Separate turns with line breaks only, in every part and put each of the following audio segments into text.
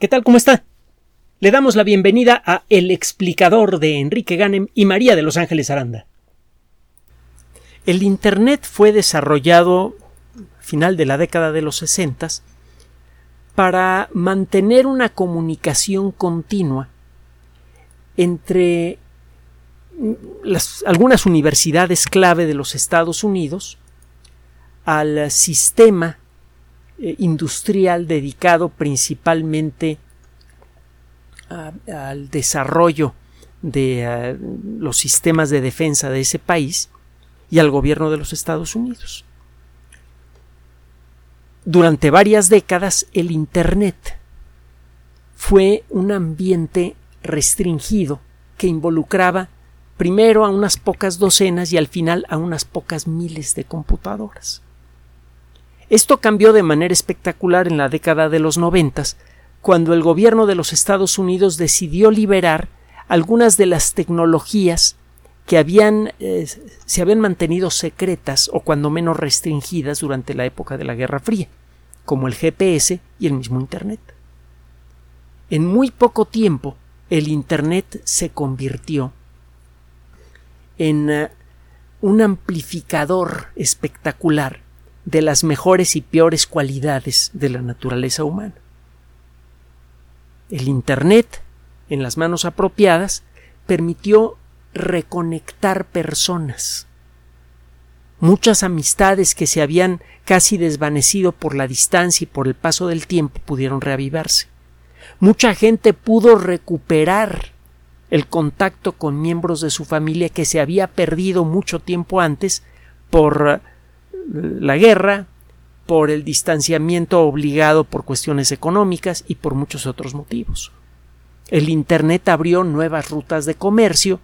¿Qué tal? ¿Cómo está? Le damos la bienvenida a El explicador de Enrique Ganem y María de Los Ángeles Aranda. El Internet fue desarrollado final de la década de los 60 para mantener una comunicación continua entre algunas universidades clave de los Estados Unidos al sistema eh, industrial dedicado principalmente al desarrollo de eh, los sistemas de defensa de ese país y al gobierno de los Estados Unidos. Durante varias décadas el Internet fue un ambiente restringido que involucraba primero a unas pocas docenas y al final a unas pocas miles de computadoras. Esto cambió de manera espectacular en la década de los noventas, cuando el gobierno de los Estados Unidos decidió liberar algunas de las tecnologías que habían, eh, se habían mantenido secretas o cuando menos restringidas durante la época de la Guerra Fría, como el GPS y el mismo Internet. En muy poco tiempo, el Internet se convirtió en eh, un amplificador espectacular de las mejores y peores cualidades de la naturaleza humana. El Internet, en las manos apropiadas, permitió reconectar personas. Muchas amistades que se habían casi desvanecido por la distancia y por el paso del tiempo pudieron reavivarse. Mucha gente pudo recuperar el contacto con miembros de su familia que se había perdido mucho tiempo antes por la guerra, por el distanciamiento obligado por cuestiones económicas y por muchos otros motivos. El Internet abrió nuevas rutas de comercio,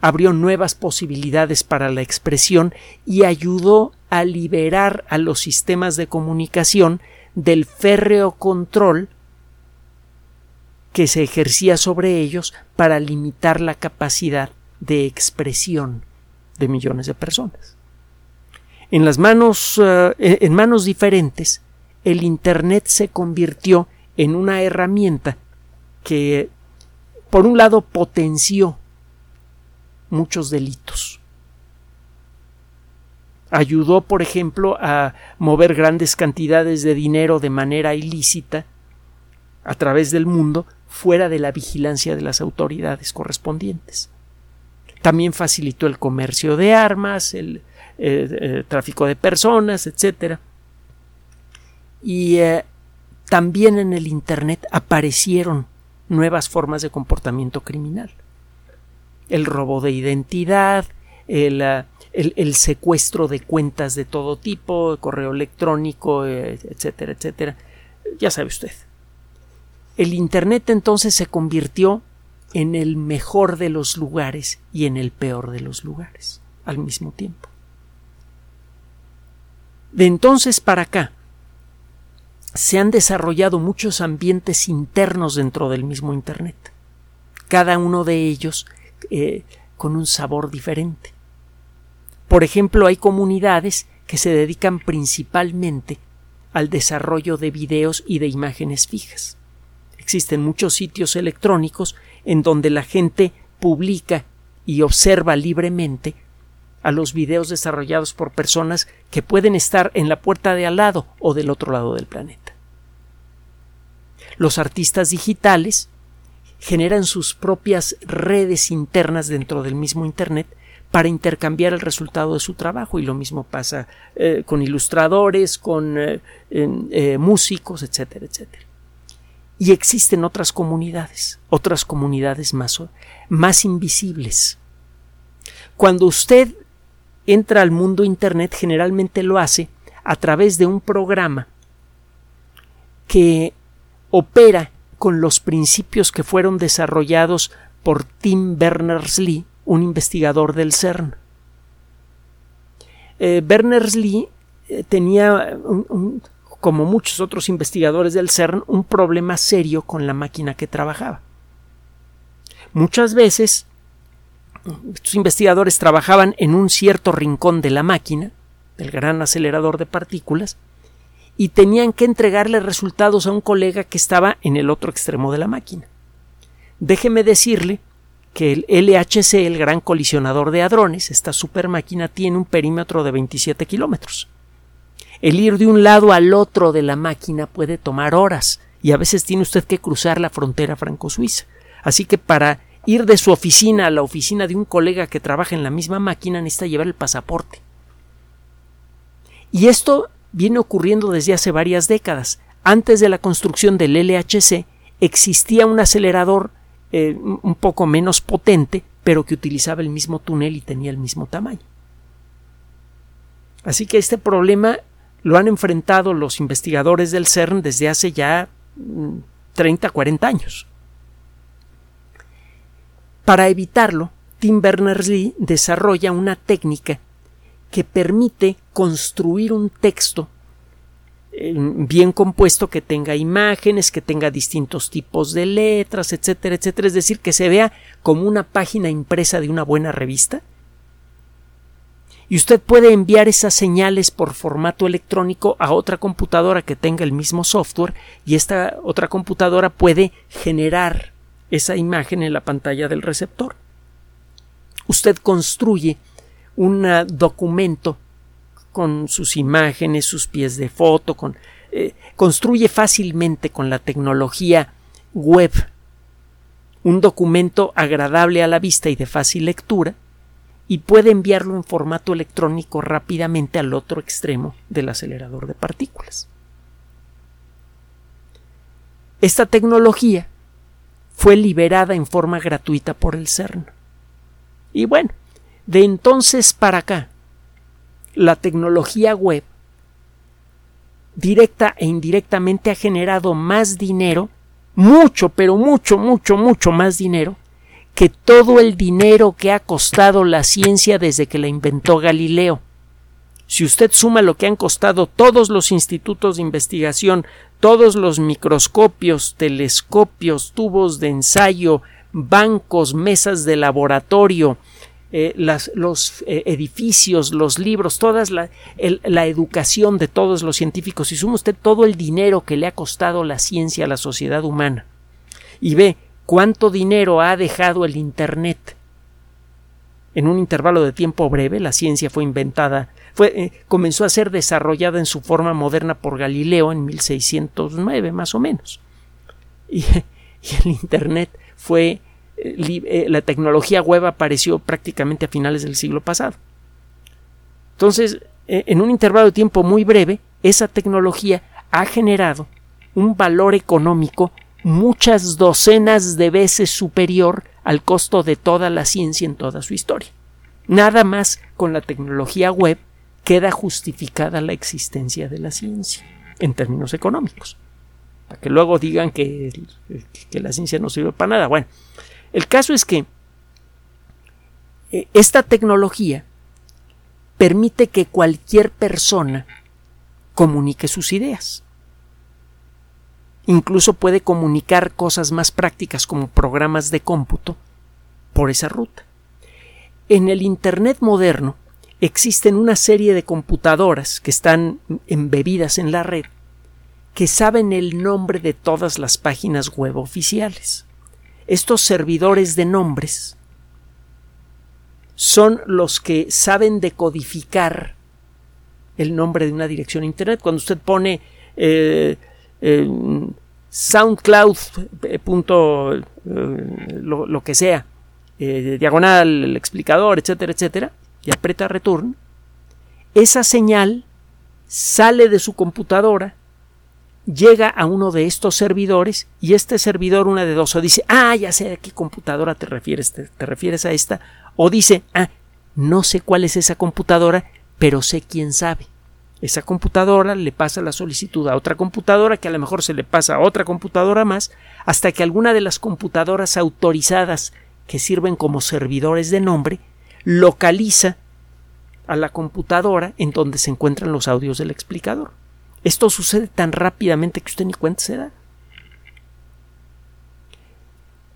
abrió nuevas posibilidades para la expresión y ayudó a liberar a los sistemas de comunicación del férreo control que se ejercía sobre ellos para limitar la capacidad de expresión de millones de personas en las manos, eh, en manos diferentes, el Internet se convirtió en una herramienta que, por un lado, potenció muchos delitos. Ayudó, por ejemplo, a mover grandes cantidades de dinero de manera ilícita a través del mundo fuera de la vigilancia de las autoridades correspondientes. También facilitó el comercio de armas, el, eh, eh, tráfico de personas, etcétera. Y eh, también en el Internet aparecieron nuevas formas de comportamiento criminal. El robo de identidad, el, el, secuestro de cuentas de todo tipo, correo electrónico, etcétera, etcétera. Ya sabe usted. El Internet entonces se convirtió en el mejor de los lugares y en el peor de los lugares al mismo tiempo. De entonces para acá se han desarrollado muchos ambientes internos dentro del mismo Internet, cada uno de ellos eh, con un sabor diferente. Por ejemplo, hay comunidades que se dedican principalmente al desarrollo de videos y de imágenes fijas. Existen muchos sitios electrónicos en donde la gente publica y observa libremente a los videos desarrollados por personas que pueden estar en la puerta de al lado o del otro lado del planeta. Los artistas digitales generan sus propias redes internas dentro del mismo Internet para intercambiar el resultado de su trabajo y lo mismo pasa eh, con ilustradores, con eh, eh, músicos, etcétera, etcétera. Y existen otras comunidades, otras comunidades más, más invisibles. Cuando usted entra al mundo Internet generalmente lo hace a través de un programa que opera con los principios que fueron desarrollados por Tim Berners-Lee, un investigador del CERN. Eh, Berners-Lee eh, tenía, como muchos otros investigadores del CERN, un problema serio con la máquina que trabajaba. Muchas veces estos investigadores trabajaban en un cierto rincón de la máquina, del gran acelerador de partículas, y tenían que entregarle resultados a un colega que estaba en el otro extremo de la máquina. Déjeme decirle que el LHC, el gran colisionador de hadrones, esta super máquina, tiene un perímetro de 27 kilómetros. El ir de un lado al otro de la máquina puede tomar horas y a veces tiene usted que cruzar la frontera franco-suiza. Así que para ir de su oficina a la oficina de un colega que trabaja en la misma máquina necesita llevar el pasaporte. Y esto viene ocurriendo desde hace varias décadas. Antes de la construcción del LHC existía un acelerador eh, un poco menos potente, pero que utilizaba el mismo túnel y tenía el mismo tamaño. Así que este problema lo han enfrentado los investigadores del CERN desde hace ya 30, mm, 40 años. Para evitarlo, Tim Berners-Lee desarrolla una técnica que permite construir un texto eh, bien compuesto que tenga imágenes, que tenga distintos tipos de letras, etcétera, etcétera, es decir, que se vea como una página impresa de una buena revista. Y usted puede enviar esas señales por formato electrónico a otra computadora que tenga el mismo software y esta otra computadora puede generar esa imagen en la pantalla del receptor. Usted construye un documento con sus imágenes, sus pies de foto, con, eh, construye fácilmente con la tecnología web un documento agradable a la vista y de fácil lectura y puede enviarlo en formato electrónico rápidamente al otro extremo del acelerador de partículas. Esta tecnología fue liberada en forma gratuita por el CERN. Y bueno, de entonces para acá, la tecnología web directa e indirectamente ha generado más dinero, mucho, pero mucho, mucho, mucho más dinero que todo el dinero que ha costado la ciencia desde que la inventó Galileo. Si usted suma lo que han costado todos los institutos de investigación, todos los microscopios, telescopios, tubos de ensayo, bancos, mesas de laboratorio, eh, los eh, edificios, los libros, toda la, la, educación de todos los científicos, si suma usted todo el dinero que le ha costado la ciencia a la sociedad humana. Y ve cuánto dinero ha dejado el Internet en un intervalo de tiempo breve, la ciencia fue inventada, fue, eh, comenzó a ser desarrollada en su forma moderna por Galileo en 1609 más o menos. Y, el Internet fue eh, la tecnología web apareció prácticamente a finales del siglo pasado. Entonces, eh, en un intervalo de tiempo muy breve, esa tecnología ha generado un valor económico muchas docenas de veces superior al costo de toda la ciencia en toda su historia. Nada más con la tecnología web queda justificada la existencia de la ciencia en términos económicos. Para que luego digan que, que la ciencia no sirve para nada. Bueno, el caso es que eh, esta tecnología permite que cualquier persona comunique sus ideas. Incluso puede comunicar cosas más prácticas como programas de cómputo por esa ruta. En el Internet moderno existen una serie de computadoras que están embebidas en la red que saben el nombre de todas las páginas web oficiales estos servidores de nombres son los que saben decodificar el nombre de una dirección Internet. Cuando usted pone eh, eh, SoundCloud. Eh, lo, que sea, diagonal, el explicador, etcétera, etcétera, y aprieta return, esa señal sale de su computadora llega a uno de estos servidores y este servidor, una de dos, o dice, ah, ya sé a qué computadora te refieres, te, refieres a esta, o dice, ah, no sé cuál es esa computadora, pero sé quién sabe. Esa computadora le pasa la solicitud a otra computadora que a lo mejor se le pasa a otra computadora más, hasta que alguna de las computadoras autorizadas que sirven como servidores de nombre localiza a la computadora en donde se encuentran los audios del explicador. Esto sucede tan rápidamente que usted ni cuenta se da.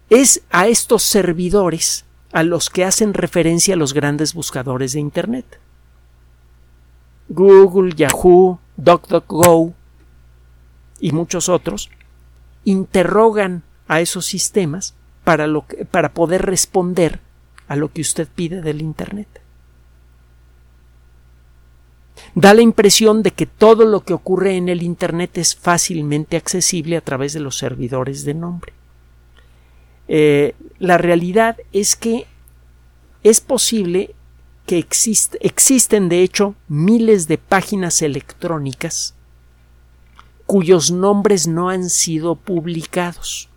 Es a estos servidores a los que hacen referencia los grandes buscadores de Internet. Google, Yahoo, DuckDuckGo, y muchos otros interrogan a esos sistemas para, lo para poder responder a lo que usted pide del Internet. Da la impresión de que todo lo que ocurre en el Internet es fácilmente accesible a través de los servidores de nombre. Eh, la realidad es que es posible existen de hecho miles de páginas electrónicas cuyos nombres no han sido publicados.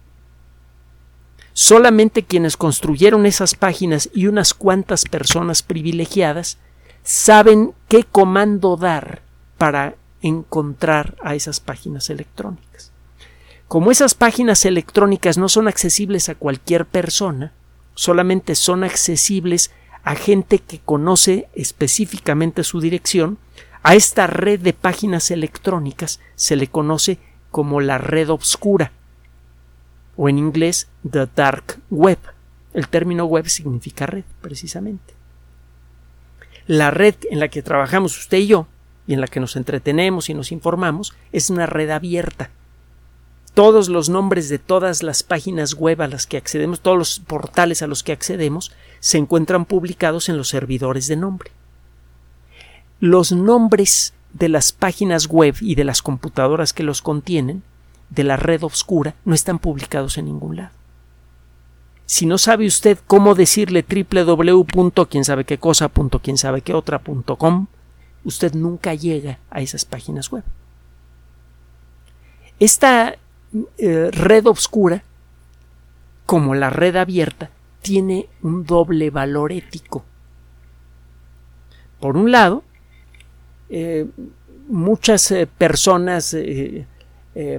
Solamente quienes construyeron esas páginas y unas cuantas personas privilegiadas saben qué comando dar para encontrar a esas páginas electrónicas. Como esas páginas electrónicas no son accesibles a cualquier persona, solamente son accesibles a gente que conoce específicamente su dirección, a esta red de páginas electrónicas se le conoce como la red obscura o en inglés the dark web. El término web significa red, precisamente. La red en la que trabajamos usted y yo, y en la que nos entretenemos y nos informamos, es una red abierta. Todos los nombres de todas las páginas web a las que accedemos, todos los portales a los que accedemos, se encuentran publicados en los servidores de nombre los nombres de las páginas web y de las computadoras que los contienen, de la red oscura, no están publicados en ningún lado. Si no sabe usted cómo decirle www. quién sabe qué cosa, quién sabe qué otra, com, usted nunca llega a esas páginas web. Esta eh, red oscura, como la red abierta, tiene un doble valor ético. Por un lado, eh, muchas eh, personas, eh,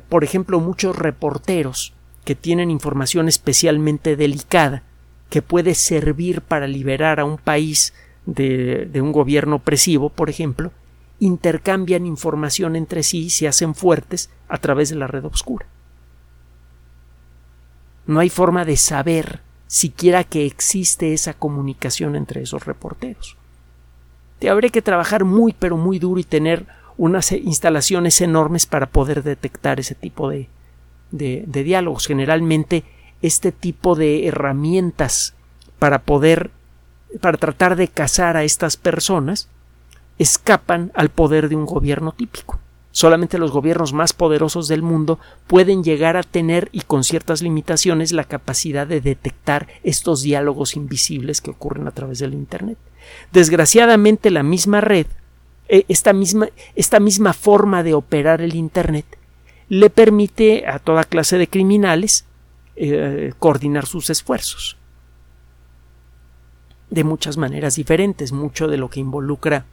por ejemplo, muchos reporteros que tienen información especialmente delicada que puede servir para liberar a un país de, de un gobierno opresivo, por ejemplo, intercambian información entre sí y se hacen fuertes a través de la red oscura. No hay forma de saber siquiera que existe esa comunicación entre esos reporteros habría que trabajar muy pero muy duro y tener unas instalaciones enormes para poder detectar ese tipo de, de, diálogos. Generalmente este tipo de herramientas para poder para tratar de cazar a estas personas escapan al poder de un gobierno típico. Solamente los gobiernos más poderosos del mundo pueden llegar a tener y con ciertas limitaciones la capacidad de detectar estos diálogos invisibles que ocurren a través del Internet. Desgraciadamente la misma red, eh, esta misma, esta misma forma de operar el Internet, le permite a toda clase de criminales eh, coordinar sus esfuerzos de muchas maneras diferentes, mucho de lo que involucra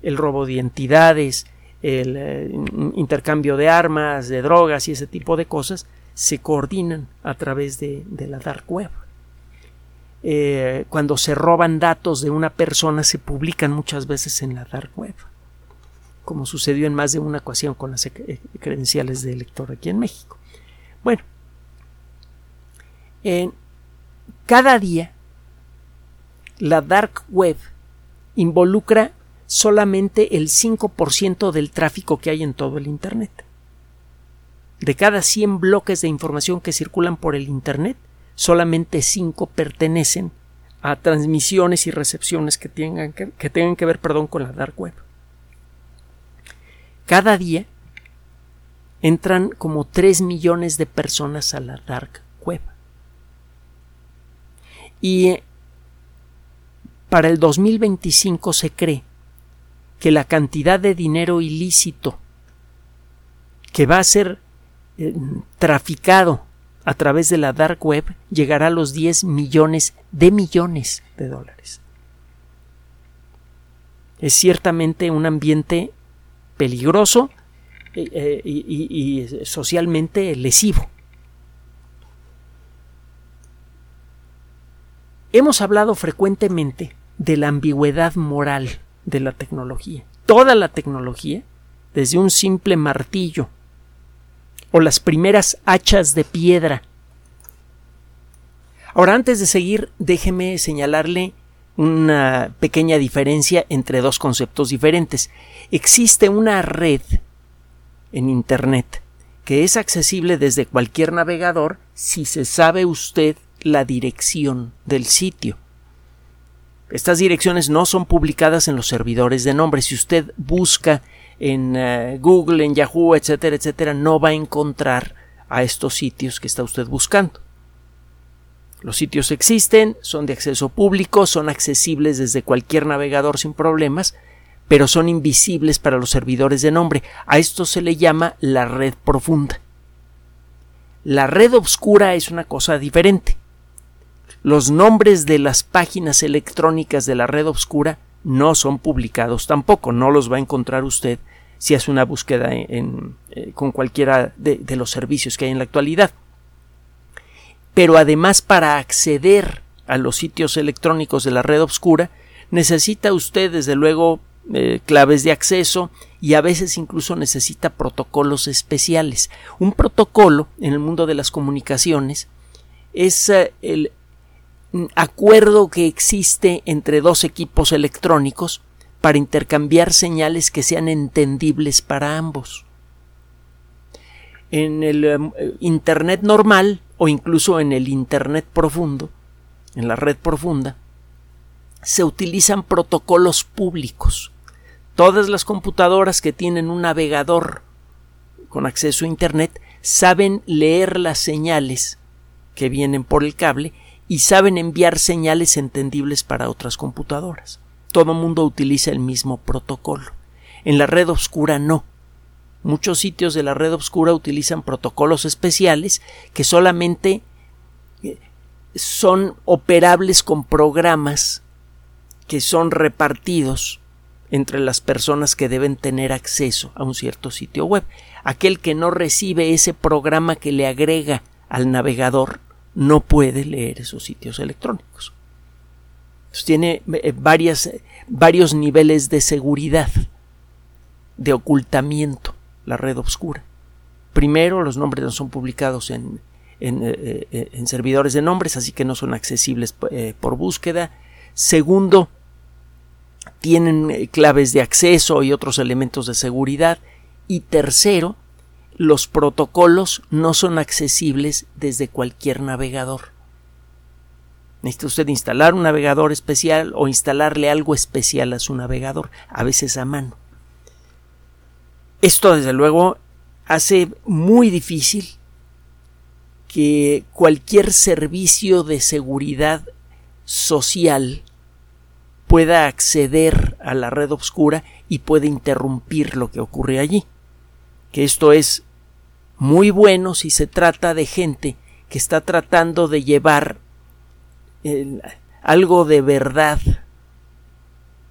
el robo de identidades, el eh, intercambio de armas, de drogas y ese tipo de cosas, se coordinan a través de la dark web. Eh, cuando se roban datos de una persona se publican muchas veces en la dark web, como sucedió en más de una ocasión con las eh, credenciales de elector aquí en México. Bueno, cada día la dark web involucra solamente el 5% del tráfico que hay en todo el Internet. De cada 100 bloques de información que circulan por el Internet, solamente cinco pertenecen a transmisiones y recepciones que tengan que, tengan que ver perdón, con la dark web. Cada día entran como 3 millones de personas a la dark web. Y para el 2025 se cree que la cantidad de dinero ilícito que va a ser eh, traficado a través de la dark web llegará a los 10 millones de millones de dólares. Es ciertamente un ambiente peligroso eh, eh, y, y socialmente lesivo. Hemos hablado frecuentemente de la ambigüedad moral de la tecnología. Toda la tecnología, desde un simple martillo o las primeras hachas de piedra. Ahora, antes de seguir, déjeme señalarle una pequeña diferencia entre dos conceptos diferentes. Existe una red en Internet que es accesible desde cualquier navegador si se sabe usted la dirección del sitio. Estas direcciones no son publicadas en los servidores de nombre. Si usted busca en eh, Google, en Yahoo, etcétera, etcétera, no va a encontrar a estos sitios que está usted buscando. Los sitios existen, son de acceso público, son accesibles desde cualquier navegador sin problemas, pero son invisibles para los servidores de nombre. A esto se le llama la red profunda. La red oscura es una cosa diferente. Los nombres de las páginas electrónicas de la red oscura no son publicados tampoco, no los va a encontrar usted si hace una búsqueda eh, con cualquiera de, los servicios que hay en la actualidad. Pero además para acceder a los sitios electrónicos de la red oscura necesita usted desde luego eh, claves de acceso y a veces incluso necesita protocolos especiales. Un protocolo en el mundo de las comunicaciones es eh, el acuerdo que existe entre dos equipos electrónicos para intercambiar señales que sean entendibles para ambos. En el em, Internet normal o incluso en el Internet profundo, en la red profunda, se utilizan protocolos públicos. Todas las computadoras que tienen un navegador con acceso a Internet saben leer las señales que vienen por el cable y saben enviar señales entendibles para otras computadoras. Todo mundo utiliza el mismo protocolo. En la red oscura no. Muchos sitios de la red oscura utilizan protocolos especiales que solamente eh, son operables con programas que son repartidos entre las personas que deben tener acceso a un cierto sitio web. Aquel que no recibe ese programa que le agrega al navegador no puede leer esos sitios electrónicos. tiene eh, eh, varios niveles de seguridad, de ocultamiento, la red oscura. Primero, los nombres no son publicados en, en, eh, servidores de nombres, así que no son accesibles por búsqueda. Segundo, tienen claves de acceso y otros elementos de seguridad. Y tercero, los protocolos no son accesibles desde cualquier navegador. Necesita usted instalar un navegador especial o instalarle algo especial a su navegador, a veces a mano. Esto, desde luego, hace muy difícil que cualquier servicio de seguridad social pueda acceder a la red oscura y pueda interrumpir lo que ocurre allí. Que esto es muy bueno si se trata de gente que está tratando de llevar algo de verdad,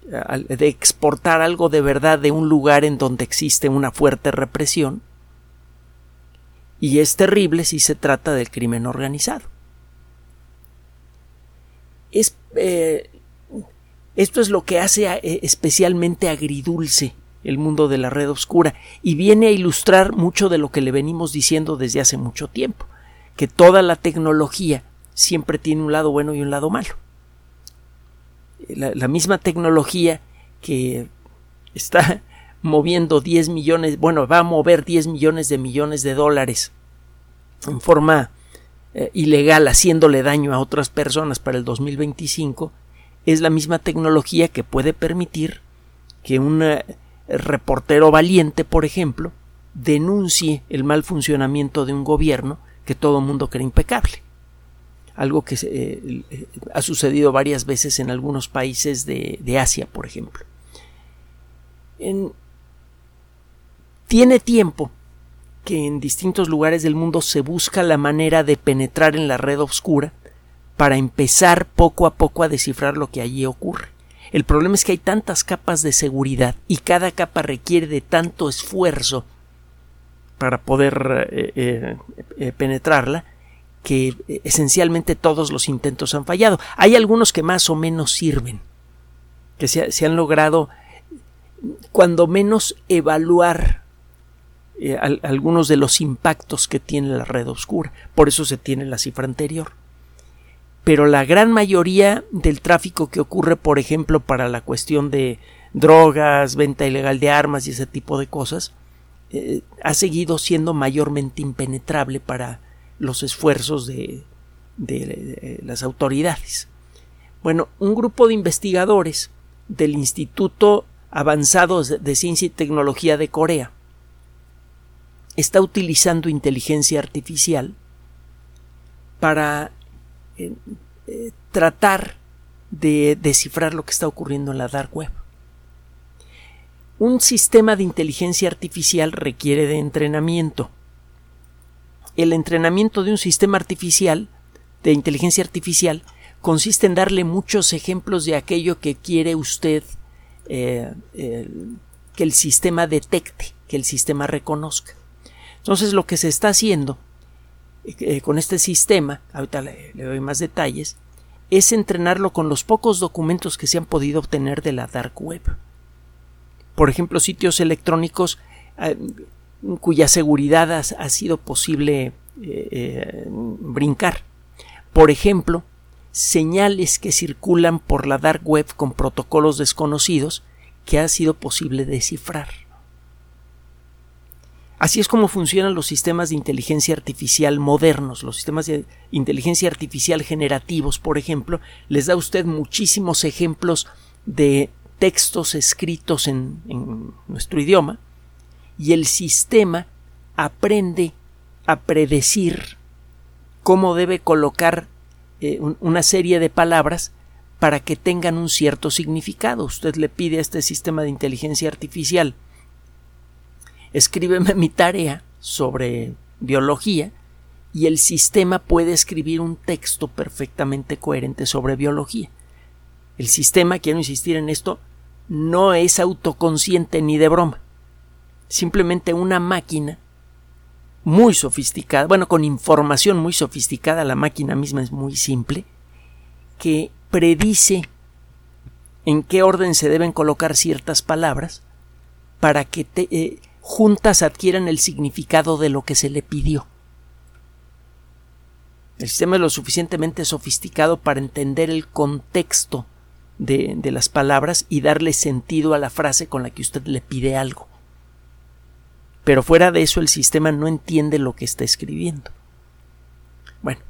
de exportar algo de verdad de un lugar en donde existe una fuerte represión. Y es terrible si se trata del crimen organizado. Eh, esto es lo que hace eh, especialmente agridulce el mundo de la red oscura y viene a ilustrar mucho de lo que le venimos diciendo desde hace mucho tiempo, que toda la tecnología siempre tiene un lado bueno y un lado malo. La, misma tecnología que está moviendo 10 millones, bueno, va a mover 10 millones de millones de dólares en forma eh, ilegal, haciéndole daño a otras personas para el 2025, es la misma tecnología que puede permitir que una reportero valiente, por ejemplo, denuncie el mal funcionamiento de un gobierno que todo el mundo cree impecable. Algo que eh, eh, ha sucedido varias veces en algunos países de, Asia, por ejemplo. tiene tiempo que en distintos lugares del mundo se busca la manera de penetrar en la red oscura para empezar poco a poco a descifrar lo que allí ocurre. El problema es que hay tantas capas de seguridad y cada capa requiere de tanto esfuerzo para poder eh, eh, eh, penetrarla que esencialmente todos los intentos han fallado. Hay algunos que más o menos sirven, que se, han logrado cuando menos evaluar algunos de los impactos que tiene la red oscura. Por eso se tiene la cifra anterior pero la gran mayoría del tráfico que ocurre, por ejemplo, para la cuestión de drogas, venta ilegal de armas y ese tipo de cosas, eh, ha seguido siendo mayormente impenetrable para los esfuerzos de, las autoridades. Bueno, un grupo de investigadores del Instituto Avanzado de Ciencia y Tecnología de Corea está utilizando inteligencia artificial para eh, tratar de descifrar lo que está ocurriendo en la dark web. Un sistema de inteligencia artificial requiere de entrenamiento. El entrenamiento de un sistema artificial, de inteligencia artificial, consiste en darle muchos ejemplos de aquello que quiere usted eh, que el sistema detecte, que el sistema reconozca. Entonces lo que se está haciendo eh, con este sistema, ahorita le, doy más detalles, es entrenarlo con los pocos documentos que se han podido obtener de la dark web. Por ejemplo, sitios electrónicos eh, cuya seguridad ha, sido posible eh, brincar. Por ejemplo, señales que circulan por la dark web con protocolos desconocidos que ha sido posible descifrar. Así es como funcionan los sistemas de inteligencia artificial modernos, los sistemas de inteligencia artificial generativos, por ejemplo, les da usted muchísimos ejemplos de textos escritos en, nuestro idioma y el sistema aprende a predecir cómo debe colocar eh, una serie de palabras para que tengan un cierto significado. Usted le pide a este sistema de inteligencia artificial escríbeme mi tarea sobre biología y el sistema puede escribir un texto perfectamente coherente sobre biología. El sistema, quiero insistir en esto, no es autoconsciente ni de broma. Simplemente una máquina muy sofisticada, bueno, con información muy sofisticada, la máquina misma es muy simple, que predice en qué orden se deben colocar ciertas palabras para que te, eh, juntas adquieran el significado de lo que se le pidió. El sistema es lo suficientemente sofisticado para entender el contexto de, de, las palabras y darle sentido a la frase con la que usted le pide algo. Pero fuera de eso el sistema no entiende lo que está escribiendo. Bueno,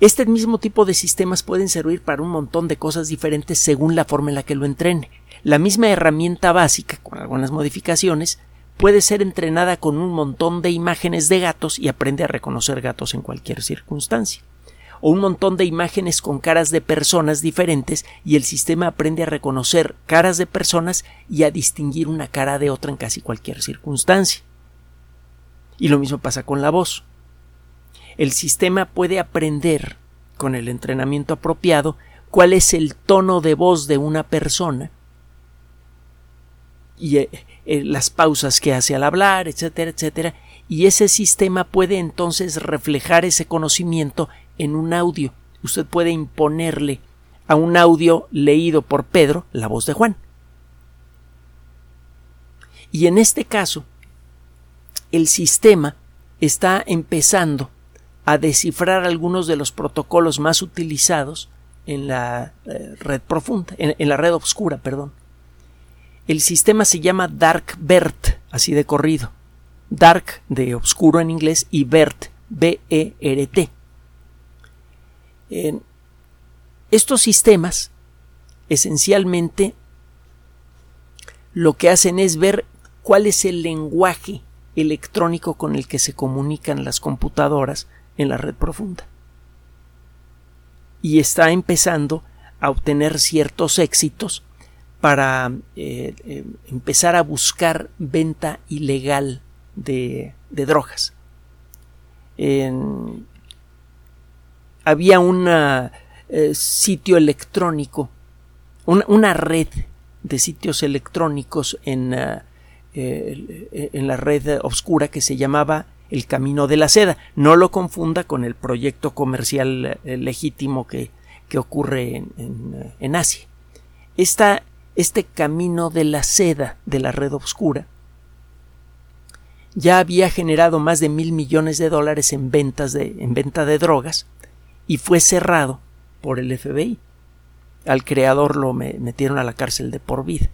este mismo tipo de sistemas pueden servir para un montón de cosas diferentes según la forma en la que lo entrene. La misma herramienta básica, con algunas modificaciones, puede ser entrenada con un montón de imágenes de gatos y aprende a reconocer gatos en cualquier circunstancia. O un montón de imágenes con caras de personas diferentes y el sistema aprende a reconocer caras de personas y a distinguir una cara de otra en casi cualquier circunstancia. Y lo mismo pasa con la voz el sistema puede aprender con el entrenamiento apropiado cuál es el tono de voz de una persona y eh, eh, las pausas que hace al hablar, etcétera, etcétera, y ese sistema puede entonces reflejar ese conocimiento en un audio. Usted puede imponerle a un audio leído por Pedro la voz de Juan. Y en este caso, el sistema está empezando a descifrar algunos de los protocolos más utilizados en la eh, red profunda, en, la red oscura, perdón. El sistema se llama DarkBERT, así de corrido. Dark de oscuro en inglés y BERT, B-E-R-T. estos sistemas esencialmente lo que hacen es ver cuál es el lenguaje electrónico con el que se comunican las computadoras en la red profunda. Y está empezando a obtener ciertos éxitos para eh, eh, empezar a buscar venta ilegal de, drogas. había un eh, sitio electrónico, una, red de sitios electrónicos en, la red oscura que se llamaba el camino de la seda. No lo confunda con el proyecto comercial legítimo que, ocurre en, en, Asia. Este camino de la seda de la red oscura ya había generado más de mil millones de dólares en ventas de, en venta de drogas y fue cerrado por el FBI. Al creador lo metieron a la cárcel de por vida.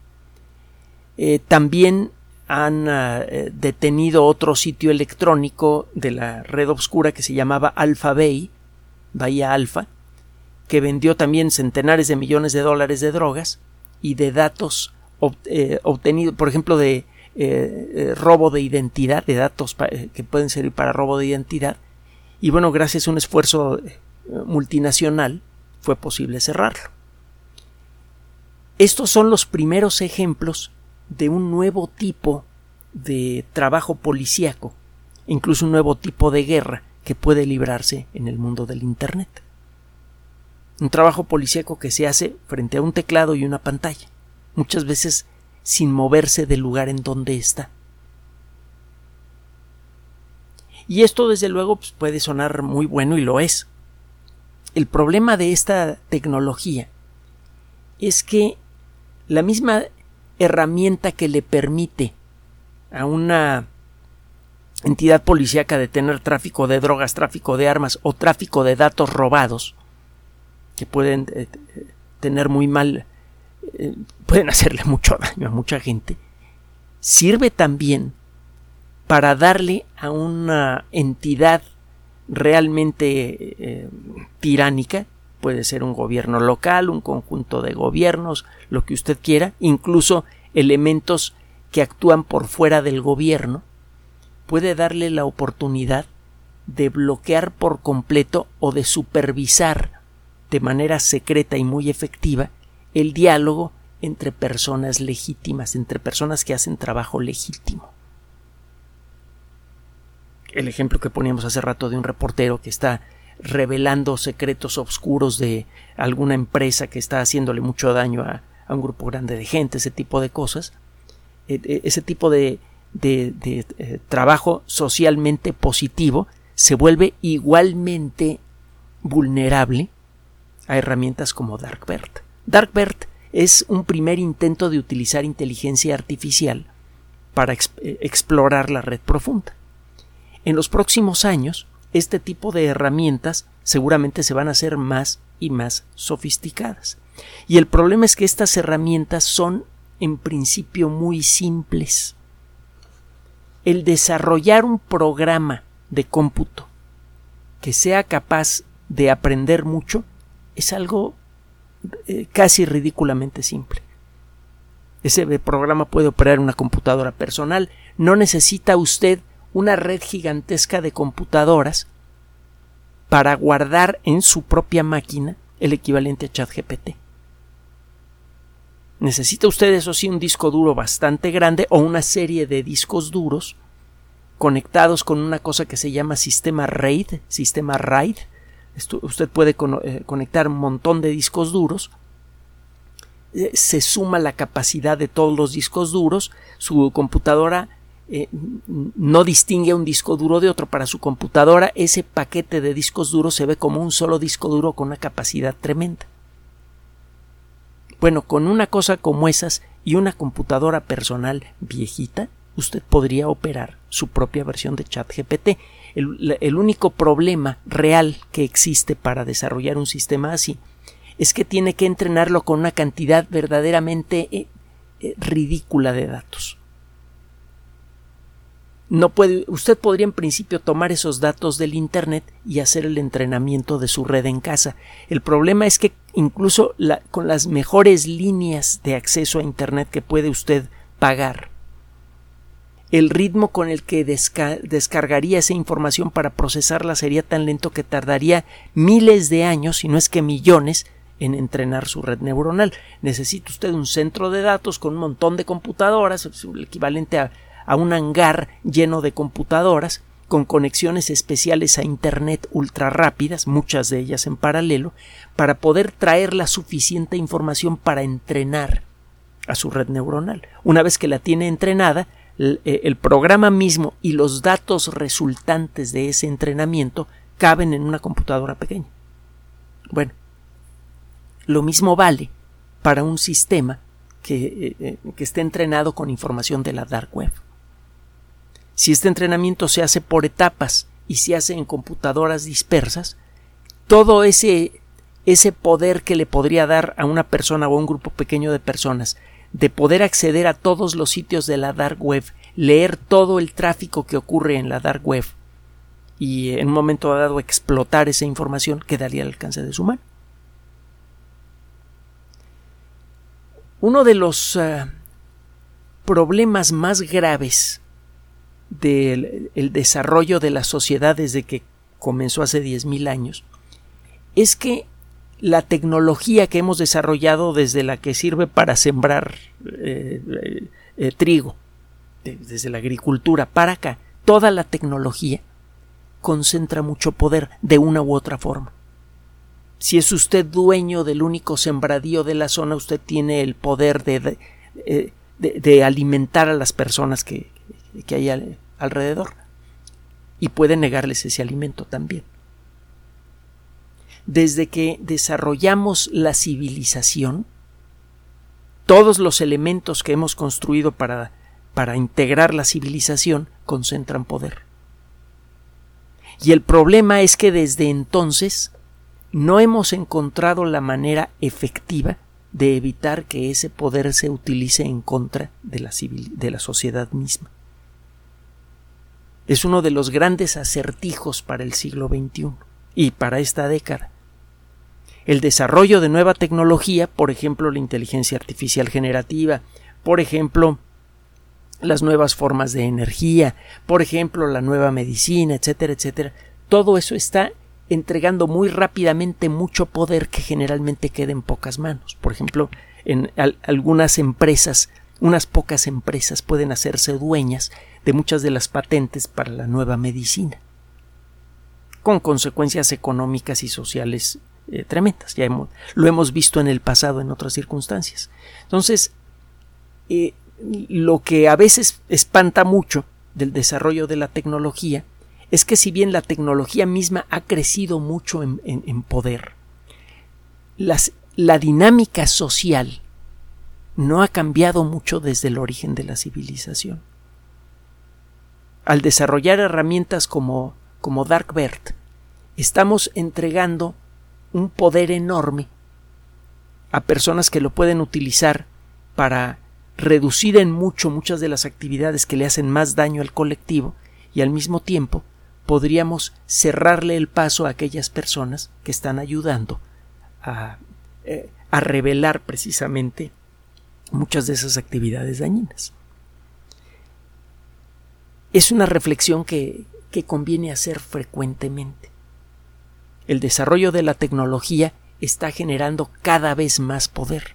Eh, también han eh, detenido otro sitio electrónico de la red oscura que se llamaba Alpha Bay, Bahía Alfa, que vendió también centenares de millones de dólares de drogas y de datos eh, obtenidos, por ejemplo, de eh, robo de identidad, de datos que pueden servir para robo de identidad. Y bueno, gracias a un esfuerzo multinacional fue posible cerrarlo. Estos son los primeros ejemplos de un nuevo tipo de trabajo policíaco, incluso un nuevo tipo de guerra que puede librarse en el mundo del Internet. Un trabajo policíaco que se hace frente a un teclado y una pantalla, muchas veces sin moverse del lugar en donde está. Y esto desde luego pues, puede sonar muy bueno y lo es. El problema de esta tecnología es que la misma herramienta que le permite a una entidad policíaca detener tráfico de drogas, tráfico de armas o tráfico de datos robados, que pueden eh, tener muy mal, eh, pueden hacerle mucho daño a mucha gente, sirve también para darle a una entidad realmente eh, tiránica puede ser un gobierno local, un conjunto de gobiernos, lo que usted quiera, incluso elementos que actúan por fuera del gobierno, puede darle la oportunidad de bloquear por completo o de supervisar de manera secreta y muy efectiva el diálogo entre personas legítimas, entre personas que hacen trabajo legítimo. El ejemplo que poníamos hace rato de un reportero que está revelando secretos oscuros de alguna empresa que está haciéndole mucho daño a, un grupo grande de gente, ese tipo de cosas, e, e, ese tipo de, de, eh, trabajo socialmente positivo se vuelve igualmente vulnerable a herramientas como Darkbert. Darkbert es un primer intento de utilizar inteligencia artificial para eh, explorar la red profunda. En los próximos años, este tipo de herramientas seguramente se van a hacer más y más sofisticadas. Y el problema es que estas herramientas son en principio muy simples. El desarrollar un programa de cómputo que sea capaz de aprender mucho es algo eh, casi ridículamente simple. Ese programa puede operar una computadora personal. No necesita usted una red gigantesca de computadoras para guardar en su propia máquina el equivalente a ChatGPT. Necesita usted, eso sí, un disco duro bastante grande o una serie de discos duros conectados con una cosa que se llama sistema RAID, sistema RAID. Usted puede eh, conectar un montón de discos duros eh, se suma la capacidad de todos los discos duros, su computadora eh, no distingue un disco duro de otro para su computadora, ese paquete de discos duros se ve como un solo disco duro con una capacidad tremenda. Bueno, con una cosa como esas y una computadora personal viejita, usted podría operar su propia versión de ChatGPT. El, único problema real que existe para desarrollar un sistema así es que tiene que entrenarlo con una cantidad verdaderamente eh, eh, ridícula de datos no puede, usted podría en principio tomar esos datos del Internet y hacer el entrenamiento de su red en casa. El problema es que incluso con las mejores líneas de acceso a Internet que puede usted pagar, el ritmo con el que descargaría esa información para procesarla sería tan lento que tardaría miles de años, si no es que millones, en entrenar su red neuronal. Necesita usted un centro de datos con un montón de computadoras, el equivalente a a un hangar lleno de computadoras con conexiones especiales a Internet ultra rápidas, muchas de ellas en paralelo, para poder traer la suficiente información para entrenar a su red neuronal. Una vez que la tiene entrenada, eh, el programa mismo y los datos resultantes de ese entrenamiento caben en una computadora pequeña. Bueno, lo mismo vale para un sistema que, eh, eh, que esté entrenado con información de la dark web. Si este entrenamiento se hace por etapas y se hace en computadoras dispersas, todo ese, ese poder que le podría dar a una persona o a un grupo pequeño de personas de poder acceder a todos los sitios de la dark web, leer todo el tráfico que ocurre en la dark web y en un momento dado explotar esa información quedaría al alcance de su mano. Uno de los uh, problemas más graves del el desarrollo de la sociedad desde que comenzó hace 10.000 años es que la tecnología que hemos desarrollado desde la que sirve para sembrar eh, eh, eh, trigo, desde la agricultura para acá, toda la tecnología concentra mucho poder de una u otra forma. Si es usted dueño del único sembradío de la zona, usted tiene el poder de, de, alimentar a las personas que, que hay alrededor y puede negarles ese alimento también desde que desarrollamos la civilización, todos los elementos que hemos construido para, para integrar la civilización concentran poder. Y el problema es que desde entonces no hemos encontrado la manera efectiva de evitar que ese poder se utilice en contra de la, de la sociedad misma. Es uno de los grandes acertijos para el siglo XXI y para esta década el desarrollo de nueva tecnología, por ejemplo la inteligencia artificial generativa, por ejemplo las nuevas formas de energía, por ejemplo la nueva medicina, etcétera, etcétera, todo eso está entregando muy rápidamente mucho poder que generalmente queda en pocas manos. Por ejemplo, en algunas empresas, unas pocas empresas pueden hacerse dueñas de muchas de las patentes para la nueva medicina, con consecuencias económicas y sociales eh, tremendas. Ya lo hemos visto en el pasado en otras circunstancias. Entonces, eh, lo que a veces espanta mucho del desarrollo de la tecnología es que si bien la tecnología misma ha crecido mucho en, poder, la dinámica social no ha cambiado mucho desde el origen de la civilización. Al desarrollar herramientas como, como Darkbird, estamos entregando un poder enorme a personas que lo pueden utilizar para reducir en mucho muchas de las actividades que le hacen más daño al colectivo y al mismo tiempo podríamos cerrarle el paso a aquellas personas que están ayudando a, eh, a revelar precisamente muchas de esas actividades dañinas. Es una reflexión que, que conviene hacer frecuentemente el desarrollo de la tecnología está generando cada vez más poder.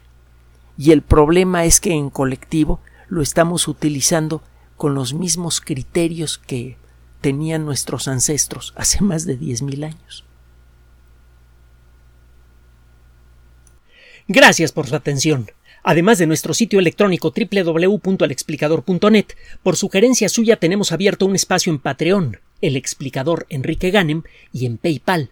Y el problema es que en colectivo lo estamos utilizando con los mismos criterios que tenían nuestros ancestros hace más de 10.000 años.
Gracias por su atención. Además de nuestro sitio electrónico www.alexplicador.net, por sugerencia suya tenemos abierto un espacio en Patreon, el explicador Enrique Ganem, y en PayPal,